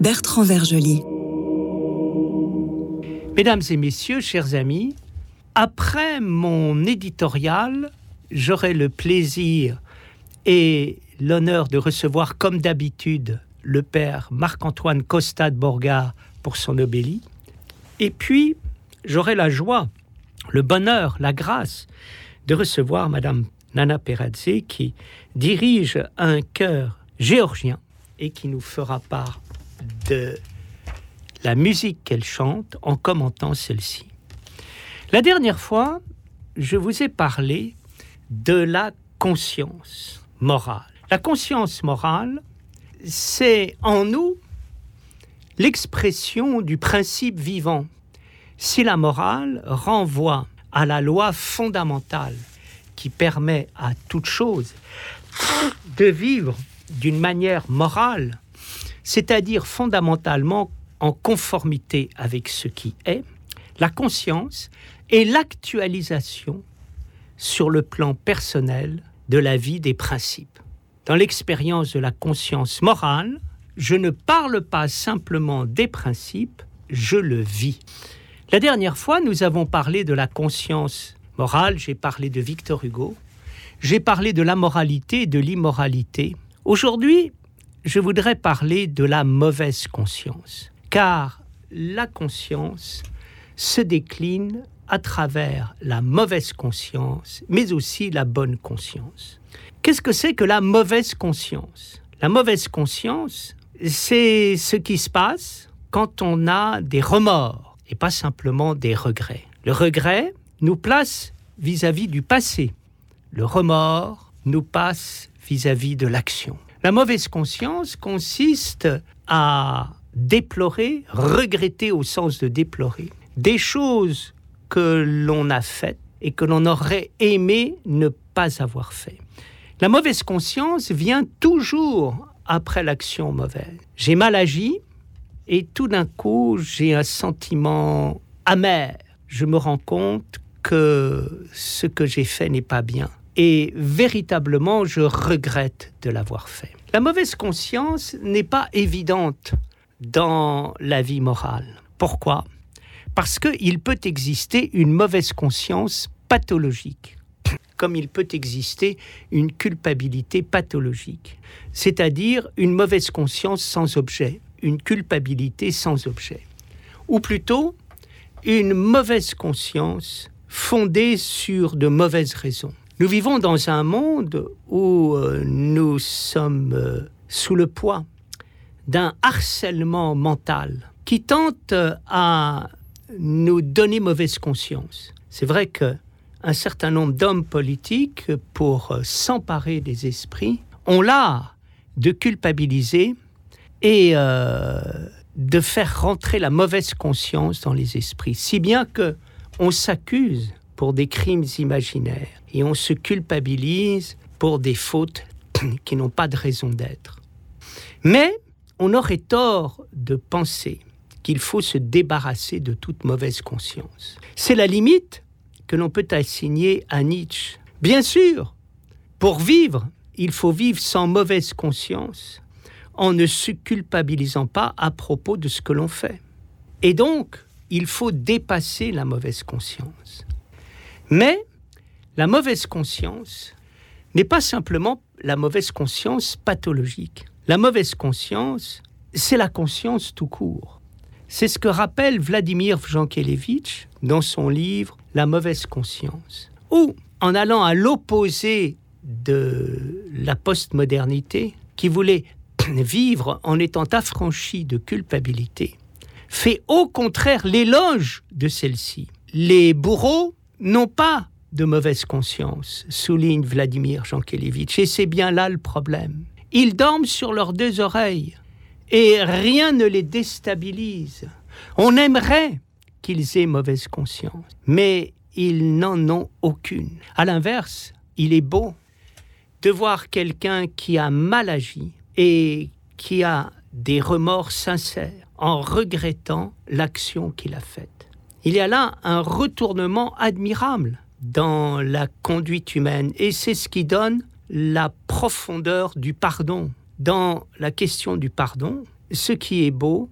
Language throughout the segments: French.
Bertrand Vergely. Mesdames et messieurs, chers amis, après mon éditorial, j'aurai le plaisir et l'honneur de recevoir, comme d'habitude, le père Marc-Antoine Costa de Borgard pour son obélie. Et puis, j'aurai la joie, le bonheur, la grâce de recevoir Madame Nana Peradze qui dirige un chœur géorgien et qui nous fera part de la musique qu'elle chante en commentant celle-ci. La dernière fois, je vous ai parlé de la conscience morale. La conscience morale, c'est en nous l'expression du principe vivant. Si la morale renvoie à la loi fondamentale qui permet à toute chose de vivre d'une manière morale, c'est-à-dire fondamentalement en conformité avec ce qui est, la conscience est l'actualisation sur le plan personnel de la vie des principes. Dans l'expérience de la conscience morale, je ne parle pas simplement des principes, je le vis. La dernière fois, nous avons parlé de la conscience morale, j'ai parlé de Victor Hugo, j'ai parlé de la moralité et de l'immoralité. Aujourd'hui, je voudrais parler de la mauvaise conscience, car la conscience se décline à travers la mauvaise conscience, mais aussi la bonne conscience. Qu'est-ce que c'est que la mauvaise conscience? La mauvaise conscience, c'est ce qui se passe quand on a des remords et pas simplement des regrets. Le regret nous place vis-à-vis du passé. Le remords nous passe vis-à-vis de l'action. La mauvaise conscience consiste à déplorer, regretter au sens de déplorer, des choses que l'on a faites et que l'on aurait aimé ne pas avoir fait. La mauvaise conscience vient toujours après l'action mauvaise. J'ai mal agi et tout d'un coup, j'ai un sentiment amer. Je me rends compte que ce que j'ai fait n'est pas bien. Et véritablement, je regrette de l'avoir fait. La mauvaise conscience n'est pas évidente dans la vie morale. Pourquoi? Parce qu'il peut exister une mauvaise conscience pathologique comme il peut exister une culpabilité pathologique, c'est-à-dire une mauvaise conscience sans objet, une culpabilité sans objet, ou plutôt une mauvaise conscience fondée sur de mauvaises raisons. Nous vivons dans un monde où euh, nous sommes euh, sous le poids d'un harcèlement mental qui tente à nous donner mauvaise conscience. C'est vrai que un certain nombre d'hommes politiques, pour euh, s'emparer des esprits, ont l'art de culpabiliser et euh, de faire rentrer la mauvaise conscience dans les esprits, si bien que on s'accuse pour des crimes imaginaires et on se culpabilise pour des fautes qui n'ont pas de raison d'être. Mais on aurait tort de penser qu'il faut se débarrasser de toute mauvaise conscience. C'est la limite que l'on peut assigner à Nietzsche. Bien sûr, pour vivre, il faut vivre sans mauvaise conscience, en ne se culpabilisant pas à propos de ce que l'on fait. Et donc, il faut dépasser la mauvaise conscience. Mais la mauvaise conscience n'est pas simplement la mauvaise conscience pathologique. La mauvaise conscience, c'est la conscience tout court. C'est ce que rappelle Vladimir Jankélévitch dans son livre La mauvaise conscience, ou en allant à l'opposé de la postmodernité, qui voulait vivre en étant affranchi de culpabilité, fait au contraire l'éloge de celle-ci. Les bourreaux n'ont pas de mauvaise conscience, souligne Vladimir Jankélévitch, et c'est bien là le problème. Ils dorment sur leurs deux oreilles et rien ne les déstabilise. On aimerait qu'ils aient mauvaise conscience, mais ils n'en ont aucune. À l'inverse, il est beau de voir quelqu'un qui a mal agi et qui a des remords sincères en regrettant l'action qu'il a faite. Il y a là un retournement admirable dans la conduite humaine. Et c'est ce qui donne la profondeur du pardon. Dans la question du pardon, ce qui est beau,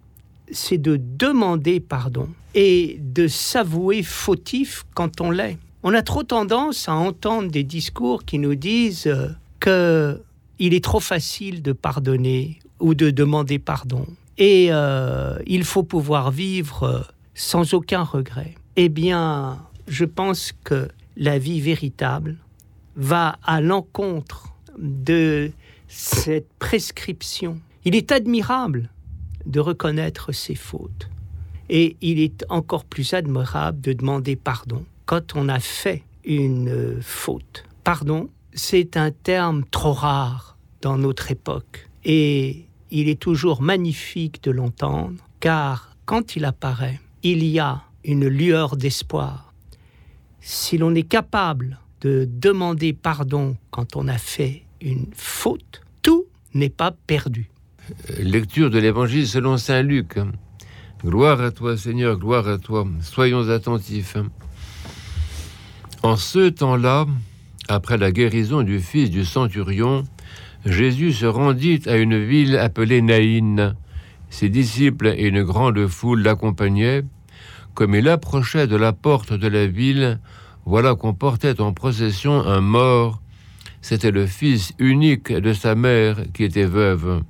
c'est de demander pardon et de s'avouer fautif quand on l'est. On a trop tendance à entendre des discours qui nous disent euh, que il est trop facile de pardonner ou de demander pardon. Et euh, il faut pouvoir vivre euh, sans aucun regret. Eh bien, je pense que la vie véritable va à l'encontre de cette prescription. Il est admirable de reconnaître ses fautes. Et il est encore plus admirable de demander pardon quand on a fait une faute. Pardon, c'est un terme trop rare dans notre époque. Et il est toujours magnifique de l'entendre, car quand il apparaît, il y a une lueur d'espoir. Si l'on est capable de demander pardon quand on a fait une faute, tout n'est pas perdu. Lecture de l'Évangile selon Saint Luc. Gloire à toi Seigneur, gloire à toi. Soyons attentifs. En ce temps-là, après la guérison du fils du centurion, Jésus se rendit à une ville appelée Naïn. Ses disciples et une grande foule l'accompagnaient. Comme il approchait de la porte de la ville, voilà qu'on portait en procession un mort. C'était le fils unique de sa mère qui était veuve.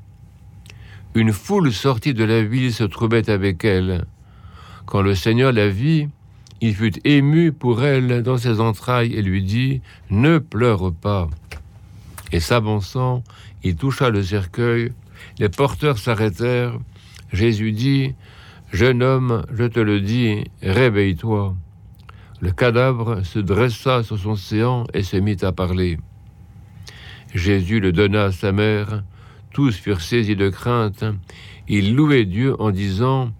Une foule sortie de la ville se trouvait avec elle. Quand le Seigneur la vit, il fut ému pour elle dans ses entrailles et lui dit Ne pleure pas. Et s'avançant, il toucha le cercueil. Les porteurs s'arrêtèrent. Jésus dit Jeune homme, je te le dis, réveille-toi. Le cadavre se dressa sur son séant et se mit à parler. Jésus le donna à sa mère. Tous furent saisis de crainte. Ils louaient Dieu en disant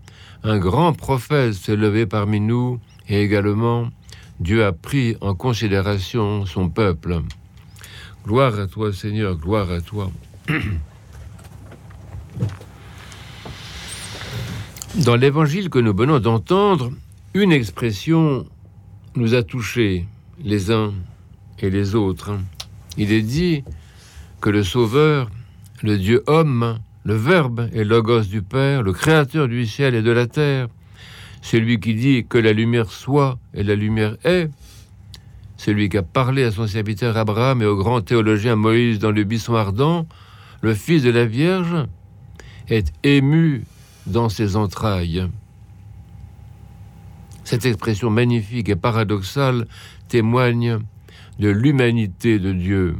Un grand prophète s'est levé parmi nous, et également Dieu a pris en considération son peuple. Gloire à toi, Seigneur, gloire à toi. Dans l'évangile que nous venons d'entendre, une expression nous a touchés les uns et les autres. Il est dit que le Sauveur le Dieu homme, le Verbe et logos du Père, le Créateur du ciel et de la terre, celui qui dit que la lumière soit et la lumière est, celui qui a parlé à son serviteur Abraham et au grand théologien Moïse dans le buisson ardent, le Fils de la Vierge, est ému dans ses entrailles. Cette expression magnifique et paradoxale témoigne de l'humanité de Dieu.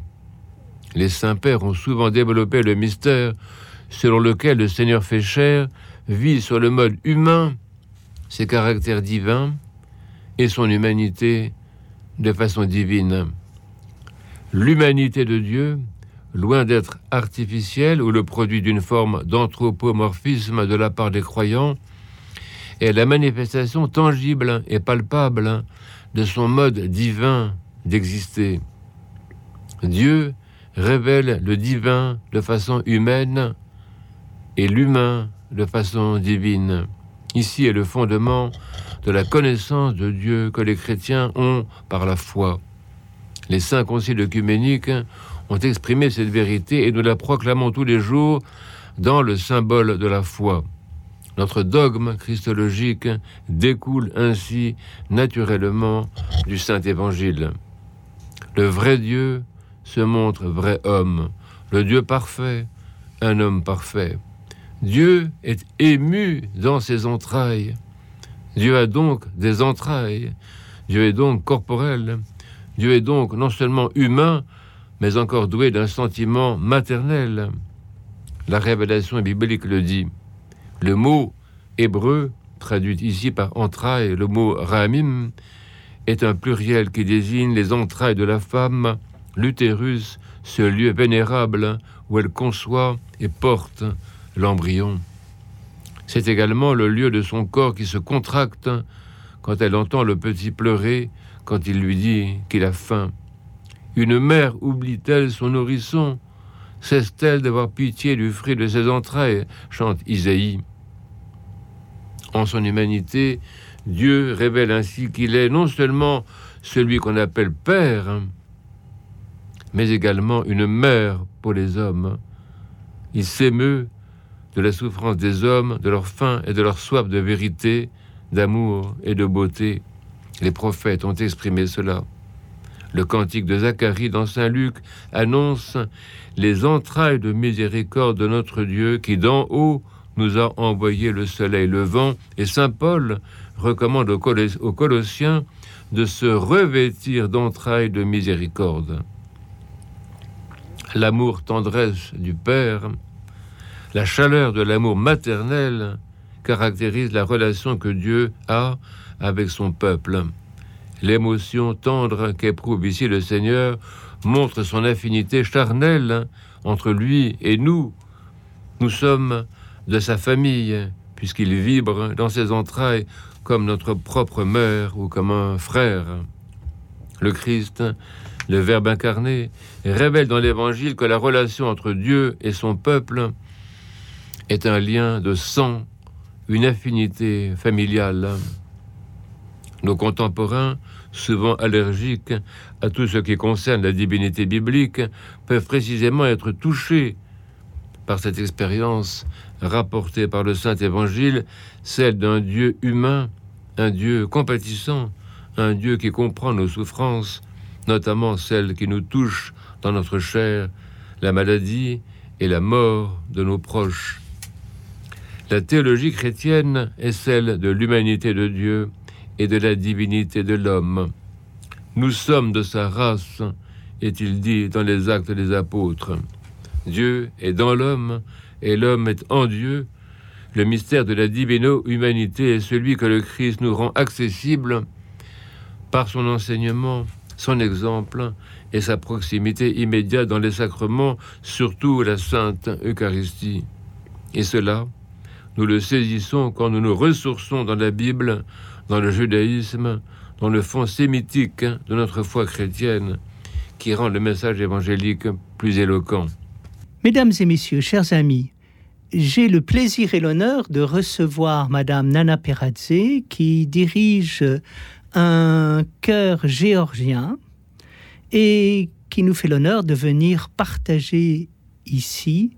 Les saints-pères ont souvent développé le mystère selon lequel le Seigneur fait chair vit sur le mode humain ses caractères divins et son humanité de façon divine. L'humanité de Dieu, loin d'être artificielle ou le produit d'une forme d'anthropomorphisme de la part des croyants, est la manifestation tangible et palpable de son mode divin d'exister. Dieu révèle le divin de façon humaine et l'humain de façon divine. Ici est le fondement de la connaissance de Dieu que les chrétiens ont par la foi. Les saints conciles œcuméniques ont exprimé cette vérité et nous la proclamons tous les jours dans le symbole de la foi. Notre dogme christologique découle ainsi naturellement du Saint Évangile. Le vrai Dieu se montre vrai homme, le Dieu parfait, un homme parfait. Dieu est ému dans ses entrailles. Dieu a donc des entrailles. Dieu est donc corporel. Dieu est donc non seulement humain, mais encore doué d'un sentiment maternel. La révélation biblique le dit. Le mot hébreu, traduit ici par entrailles, le mot ramim, est un pluriel qui désigne les entrailles de la femme l'utérus, ce lieu vénérable où elle conçoit et porte l'embryon. C'est également le lieu de son corps qui se contracte quand elle entend le petit pleurer, quand il lui dit qu'il a faim. Une mère oublie-t-elle son nourrisson? Cesse-t-elle d'avoir pitié du fruit de ses entrailles? chante Isaïe. En son humanité, Dieu révèle ainsi qu'il est non seulement celui qu'on appelle Père, mais également une mère pour les hommes. Il s'émeut de la souffrance des hommes, de leur faim et de leur soif de vérité, d'amour et de beauté. Les prophètes ont exprimé cela. Le cantique de Zacharie dans Saint Luc annonce les entrailles de miséricorde de notre Dieu qui d'en haut nous a envoyé le soleil levant et Saint Paul recommande aux, Colossiens de se revêtir d'entrailles de miséricorde. L'amour tendresse du Père, la chaleur de l'amour maternel caractérise la relation que Dieu a avec son peuple. L'émotion tendre qu'éprouve ici le Seigneur montre son affinité charnelle entre lui et nous. Nous sommes de sa famille, puisqu'il vibre dans ses entrailles comme notre propre mère ou comme un frère. Le Christ, le Verbe incarné, révèle dans l'Évangile que la relation entre Dieu et son peuple est un lien de sang, une affinité familiale. Nos contemporains, souvent allergiques à tout ce qui concerne la divinité biblique, peuvent précisément être touchés par cette expérience rapportée par le Saint Évangile, celle d'un Dieu humain, un Dieu compatissant, un Dieu qui comprend nos souffrances, notamment celles qui nous touchent dans notre chair, la maladie et la mort de nos proches. La théologie chrétienne est celle de l'humanité de Dieu et de la divinité de l'homme. Nous sommes de sa race, est-il dit dans les actes des apôtres. Dieu est dans l'homme et l'homme est en Dieu. Le mystère de la divino-humanité est celui que le Christ nous rend accessible par son enseignement, son exemple et sa proximité immédiate dans les sacrements, surtout la Sainte Eucharistie. Et cela, nous le saisissons quand nous nous ressourçons dans la Bible, dans le judaïsme, dans le fond sémitique de notre foi chrétienne, qui rend le message évangélique plus éloquent. Mesdames et messieurs, chers amis, j'ai le plaisir et l'honneur de recevoir Madame Nana Peradze qui dirige un chœur géorgien et qui nous fait l'honneur de venir partager ici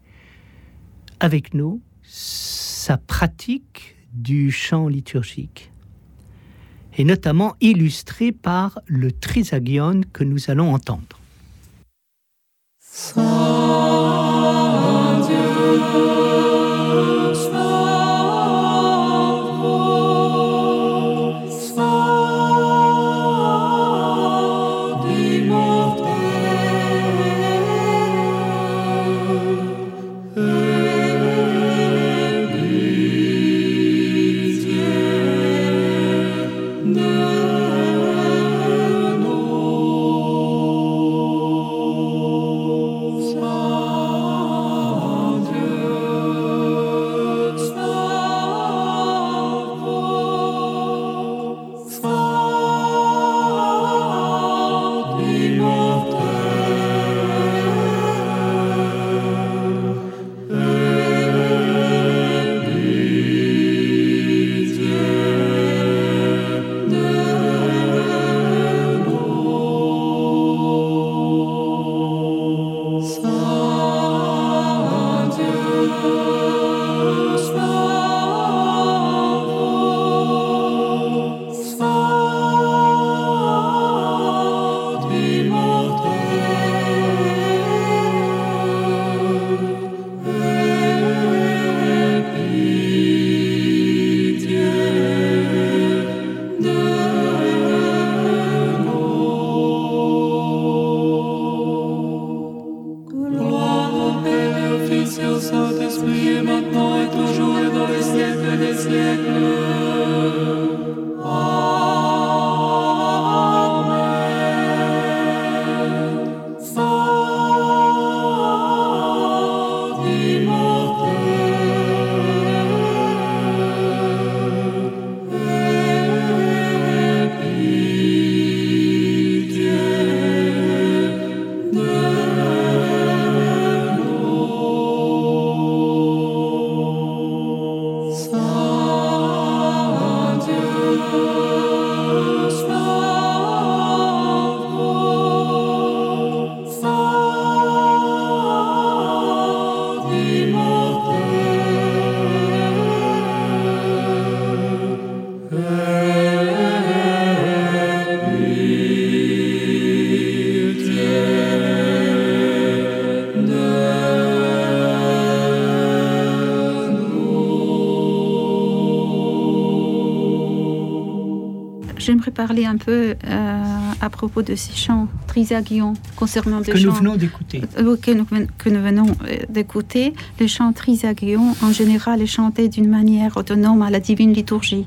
avec nous sa pratique du chant liturgique et notamment illustré par le trisagion que nous allons entendre. Parler un peu euh, à propos de ces chants trisagions concernant des que chants nous venons d'écouter. euh, que, nous, que nous venons euh, d'écouter. Le chant trisagion, en général, est chanté d'une manière autonome à la divine liturgie.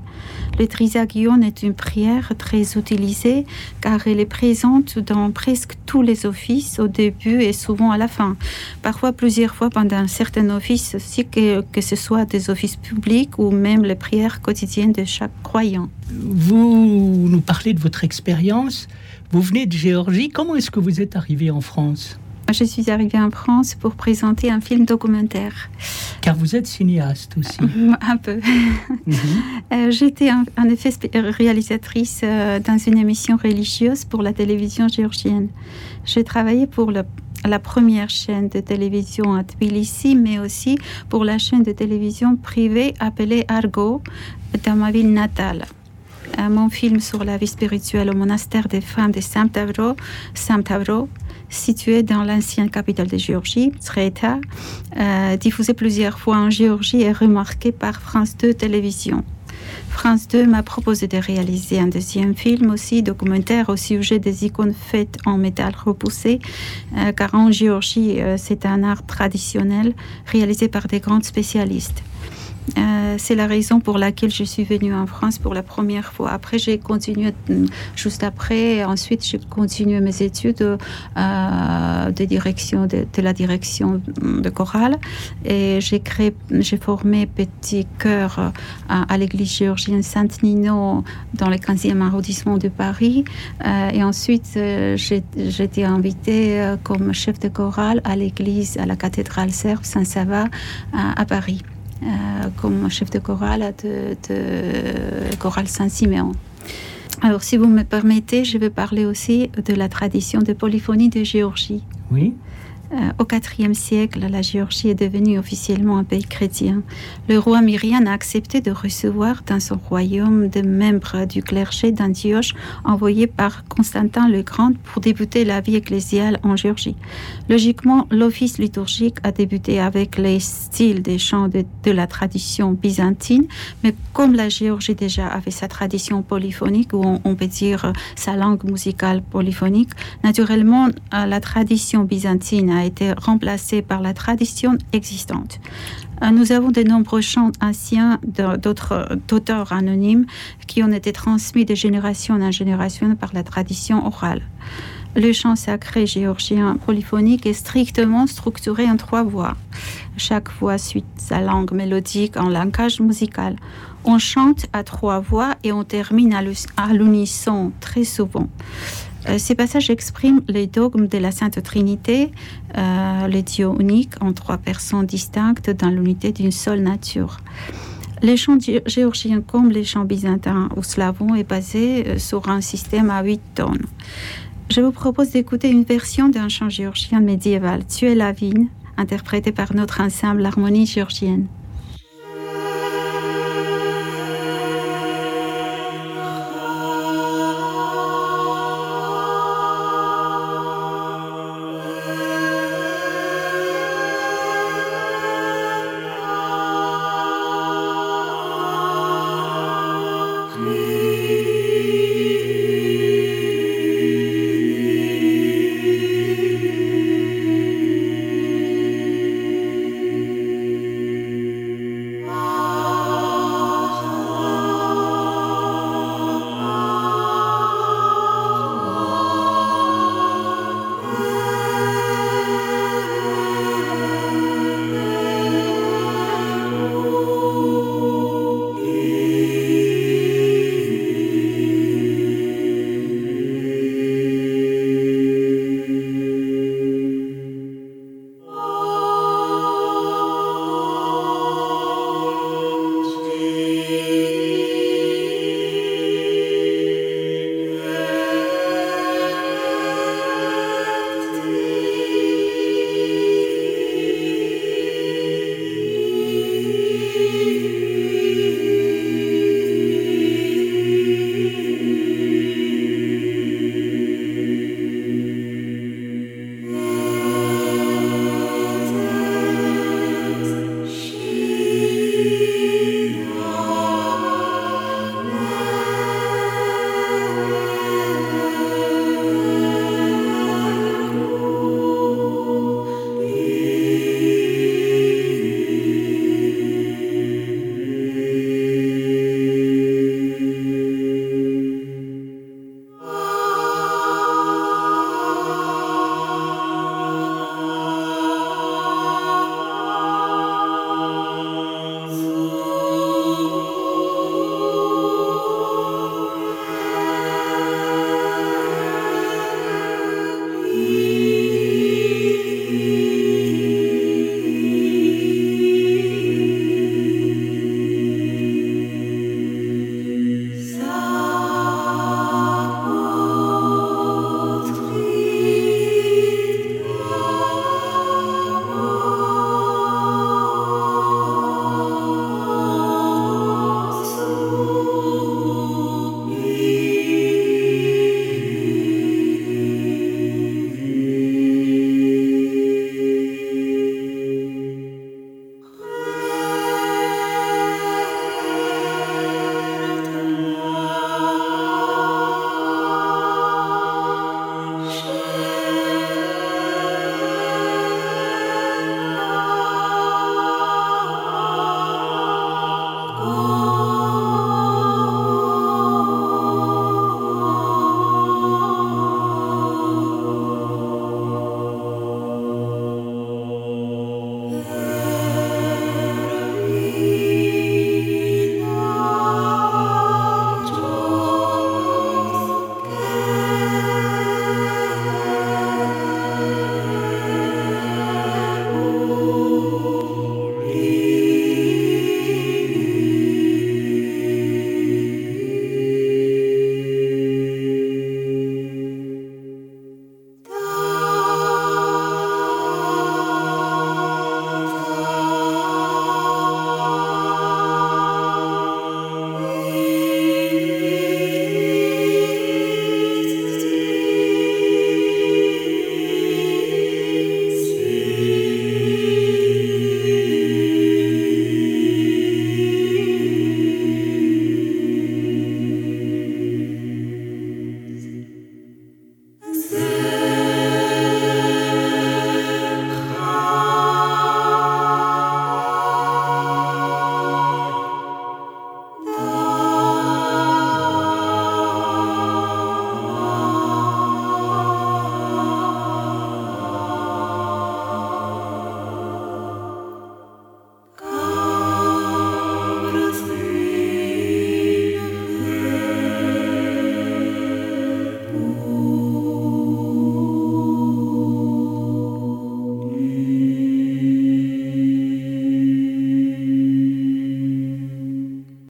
Le trisagion est une prière très utilisée car elle est présente dans presque tous les offices au début et souvent à la fin. Parfois plusieurs fois pendant certains offices aussi, que, que ce soit des offices publics ou même les prières quotidiennes de chaque croyant. Vous nous parlez de votre expérience. Vous venez de Géorgie. Comment est-ce que vous êtes arrivé en France? Je suis arrivée en France pour présenter un film documentaire. Car vous êtes cinéaste aussi. Un peu. Mhm. Euh, J'étais en, effet réalisatrice euh, dans une émission religieuse pour la télévision géorgienne. J'ai travaillé pour le- la première chaîne de télévision à Tbilissi, mais aussi pour la chaîne de télévision privée appelée Argo dans ma ville natale. Euh, mon film sur la vie spirituelle au monastère des femmes de Samtavro, Samtavro situé dans l'ancienne capitale de Géorgie, Sreta, euh, diffusé plusieurs fois en Géorgie et remarqué par France 2 Télévision. France 2 m'a proposé de réaliser un deuxième film aussi documentaire au sujet des icônes faites en métal repoussé, euh, car en Géorgie, c'est un art traditionnel réalisé par des grands spécialistes. Euh, c'est la raison pour laquelle je suis venue en France pour la première fois. Après, j'ai continué mm, juste après. Ensuite, j'ai continué mes études euh, de direction de, la direction de chorale et j'ai créé, j'ai formé petit chœur euh, à, l'église géorgienne Saint-Nino dans le 15e arrondissement de Paris. Euh, et ensuite, euh, j'ai été invitée euh, comme chef de chorale à l'église, à la cathédrale serbe Saint-Sava à, Paris euh, comme chef de chorale de, de chorale Saint-Siméon. Alors, si vous me permettez, je vais parler aussi de la tradition de polyphonie de Géorgie. Oui. Euh, au IVe siècle, la Géorgie est devenue officiellement un pays chrétien. Le roi Myrian a accepté de recevoir dans son royaume des membres du clergé d'Antioche envoyés par Constantin le Grand pour débuter la vie ecclésiale en Géorgie. Logiquement, l'office liturgique a débuté avec les styles des chants de, la tradition byzantine, mais comme la Géorgie déjà avait sa tradition polyphonique, ou on, peut dire sa langue musicale polyphonique, naturellement, euh, la tradition byzantine été remplacée par la tradition existante. Euh, Nous avons de nombreux chants anciens d'autres d'auteurs anonymes qui ont été transmis de génération en génération par la tradition orale. Le chant sacré géorgien polyphonique est strictement structuré en trois voix. Chaque voix suit sa langue mélodique en langage musical. On chante à trois voix et on termine à l'unisson très souvent. Euh, ces passages expriment les dogmes de la Sainte Trinité, euh, le Dieu unique en trois personnes distinctes dans l'unité d'une seule nature. Les chants gé- géorgiens comme les chants byzantins ou slavons est basé euh, sur un système à huit tonnes. Je vous propose d'écouter une version d'un chant géorgien médiéval, Tu es la vigne, interprété par notre ensemble L'Harmonie géorgienne.